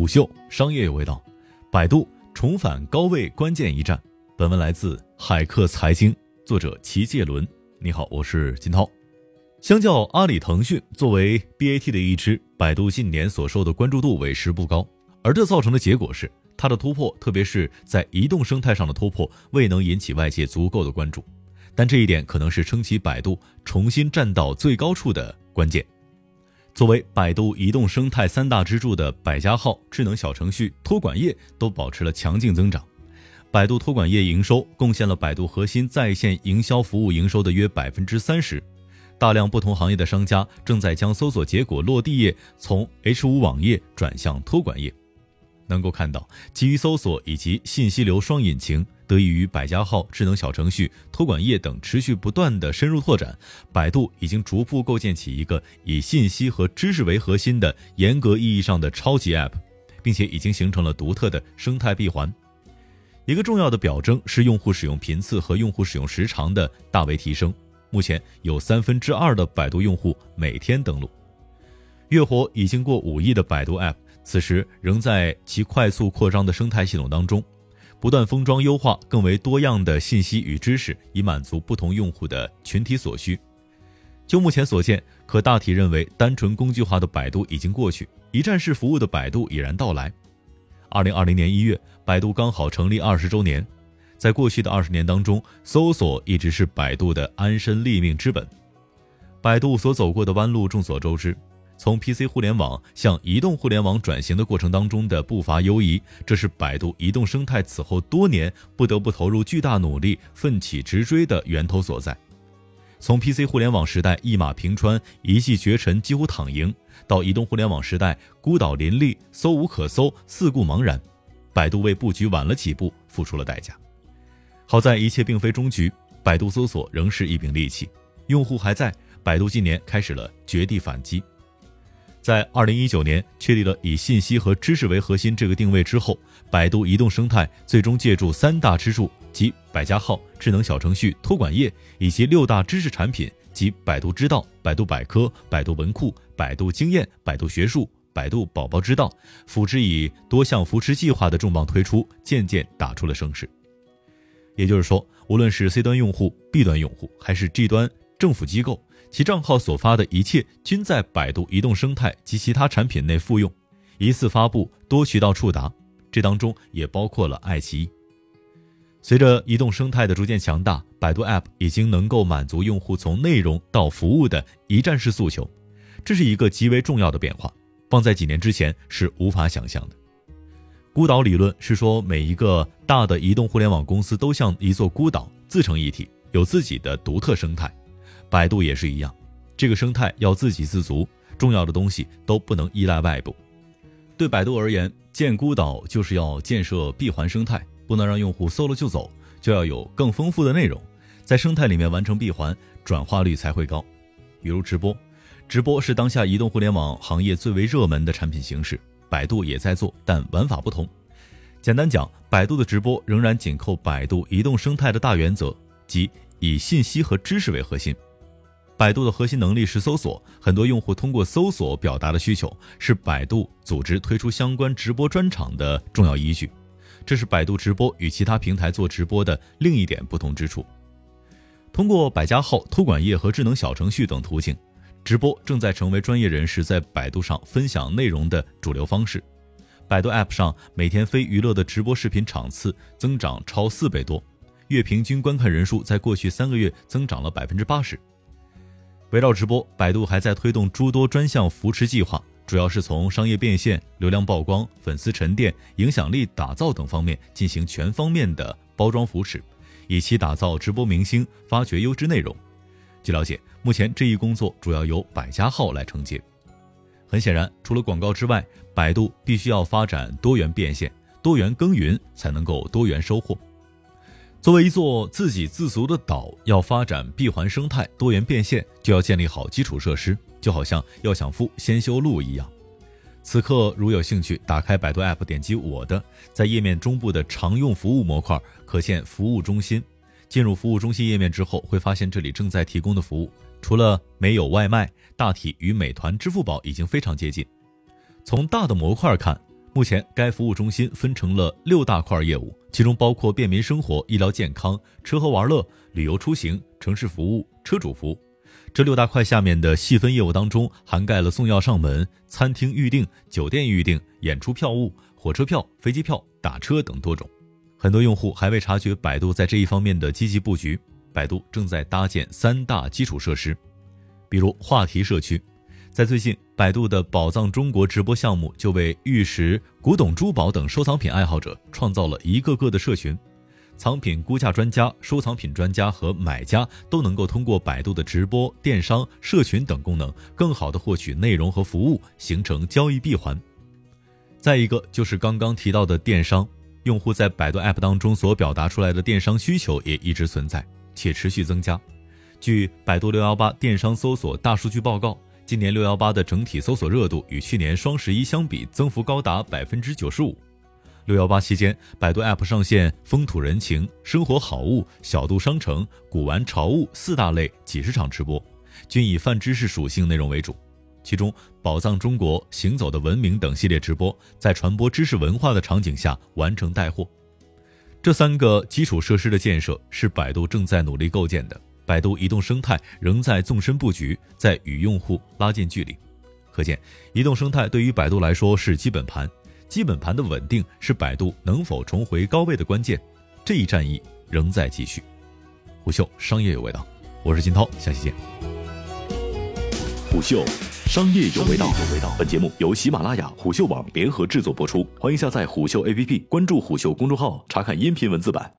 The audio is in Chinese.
虎嗅商业有味道，百度重返高位关键一战。本文来自海客财经，作者齐介伦。你好，我是金涛。相较阿里、腾讯，作为 BAT 的一支，百度近年所受的关注度委实不高，而这造成的结果是，它的突破，特别是在移动生态上的突破，未能引起外界足够的关注。但这一点可能是撑起百度重新站到最高处的关键。作为百度移动生态三大支柱的百家号智能小程序、托管业都保持了强劲增长。百度托管业营收贡献了百度核心在线营销服务营收的约百分之三十。大量不同行业的商家正在将搜索结果落地页从 H 五网页转向托管页。能够看到，基于搜索以及信息流双引擎。得益于百家号、智能小程序、托管业等持续不断的深入拓展，百度已经逐步构建起一个以信息和知识为核心的严格意义上的超级 App，并且已经形成了独特的生态闭环。一个重要的表征是用户使用频次和用户使用时长的大为提升。目前有三分之二的百度用户每天登录，月活已经过五亿的百度 App，此时仍在其快速扩张的生态系统当中。不断封装优化更为多样的信息与知识，以满足不同用户的群体所需。就目前所见，可大体认为，单纯工具化的百度已经过去，一站式服务的百度已然到来。二零二零年一月，百度刚好成立二十周年，在过去的二十年当中，搜索一直是百度的安身立命之本。百度所走过的弯路众所周知。从 PC 互联网向移动互联网转型的过程当中的步伐优移，这是百度移动生态此后多年不得不投入巨大努力、奋起直追的源头所在。从 PC 互联网时代一马平川、一骑绝尘、几乎躺赢，到移动互联网时代孤岛林立、搜无可搜、四顾茫然，百度为布局晚了几步付出了代价。好在一切并非终局，百度搜索仍是一柄利器，用户还在，百度今年开始了绝地反击。在二零一九年确立了以信息和知识为核心这个定位之后，百度移动生态最终借助三大支柱，即百家号、智能小程序、托管业，以及六大知识产品，及百度知道、百度百科、百度文库、百度经验、百度学术、百度宝宝知道，辅之以多项扶持计划的重磅推出，渐渐打出了声势。也就是说，无论是 C 端用户、B 端用户，还是 G 端政府机构。其账号所发的一切均在百度移动生态及其他产品内复用，一次发布多渠道触达，这当中也包括了爱奇艺。随着移动生态的逐渐强大，百度 App 已经能够满足用户从内容到服务的一站式诉求，这是一个极为重要的变化，放在几年之前是无法想象的。孤岛理论是说，每一个大的移动互联网公司都像一座孤岛，自成一体，有自己的独特生态。百度也是一样，这个生态要自给自足，重要的东西都不能依赖外部。对百度而言，建孤岛就是要建设闭环生态，不能让用户搜了就走，就要有更丰富的内容，在生态里面完成闭环，转化率才会高。比如直播，直播是当下移动互联网行业最为热门的产品形式，百度也在做，但玩法不同。简单讲，百度的直播仍然紧扣百度移动生态的大原则，即以信息和知识为核心。百度的核心能力是搜索，很多用户通过搜索表达的需求是百度组织推出相关直播专场的重要依据。这是百度直播与其他平台做直播的另一点不同之处。通过百家号、托管业和智能小程序等途径，直播正在成为专业人士在百度上分享内容的主流方式。百度 App 上每天非娱乐的直播视频场次增长超四倍多，月平均观看人数在过去三个月增长了百分之八十。围绕直播，百度还在推动诸多专项扶持计划，主要是从商业变现、流量曝光、粉丝沉淀、影响力打造等方面进行全方面的包装扶持，以期打造直播明星、发掘优质内容。据了解，目前这一工作主要由百家号来承接。很显然，除了广告之外，百度必须要发展多元变现、多元耕耘，才能够多元收获。作为一座自给自足的岛，要发展闭环生态、多元变现，就要建立好基础设施，就好像要想富先修路一样。此刻如有兴趣，打开百度 App，点击我的，在页面中部的常用服务模块可见服务中心。进入服务中心页面之后，会发现这里正在提供的服务，除了没有外卖，大体与美团、支付宝已经非常接近。从大的模块看，目前，该服务中心分成了六大块业务，其中包括便民生活、医疗健康、吃喝玩乐、旅游出行、城市服务、车主服务。这六大块下面的细分业务当中，涵盖了送药上门、餐厅预订、酒店预订、演出票务、火车票、飞机票、打车等多种。很多用户还未察觉百度在这一方面的积极布局。百度正在搭建三大基础设施，比如话题社区。在最近，百度的“宝藏中国”直播项目就为玉石、古董珠宝等收藏品爱好者创造了一个个的社群。藏品估价专家、收藏品专家和买家都能够通过百度的直播、电商、社群等功能，更好的获取内容和服务，形成交易闭环。再一个就是刚刚提到的电商，用户在百度 App 当中所表达出来的电商需求也一直存在，且持续增加。据百度六幺八电商搜索大数据报告，今年六幺八的整体搜索热度与去年双十一相比，增幅高达百分之九十五。六幺八期间，百度 App 上线风土人情、生活好物、小度商城、古玩潮物四大类几十场直播，均以泛知识属性内容为主。其中，宝藏中国、行走的文明等系列直播，在传播知识文化的场景下完成带货。这三个基础设施的建设是百度正在努力构建的。百度移动生态仍在纵深布局，在与用户拉近距离。可见，移动生态对于百度来说是基本盘。基本盘的稳定是百度能否重回高位的关键，这一战役仍在继续。虎嗅商业有味道，我是金涛，下期见。虎嗅商业有味道，有味道本节目由喜马拉雅、虎嗅网联合制作播出，欢迎下载虎嗅 APP，关注虎嗅公众号，查看音频文字版。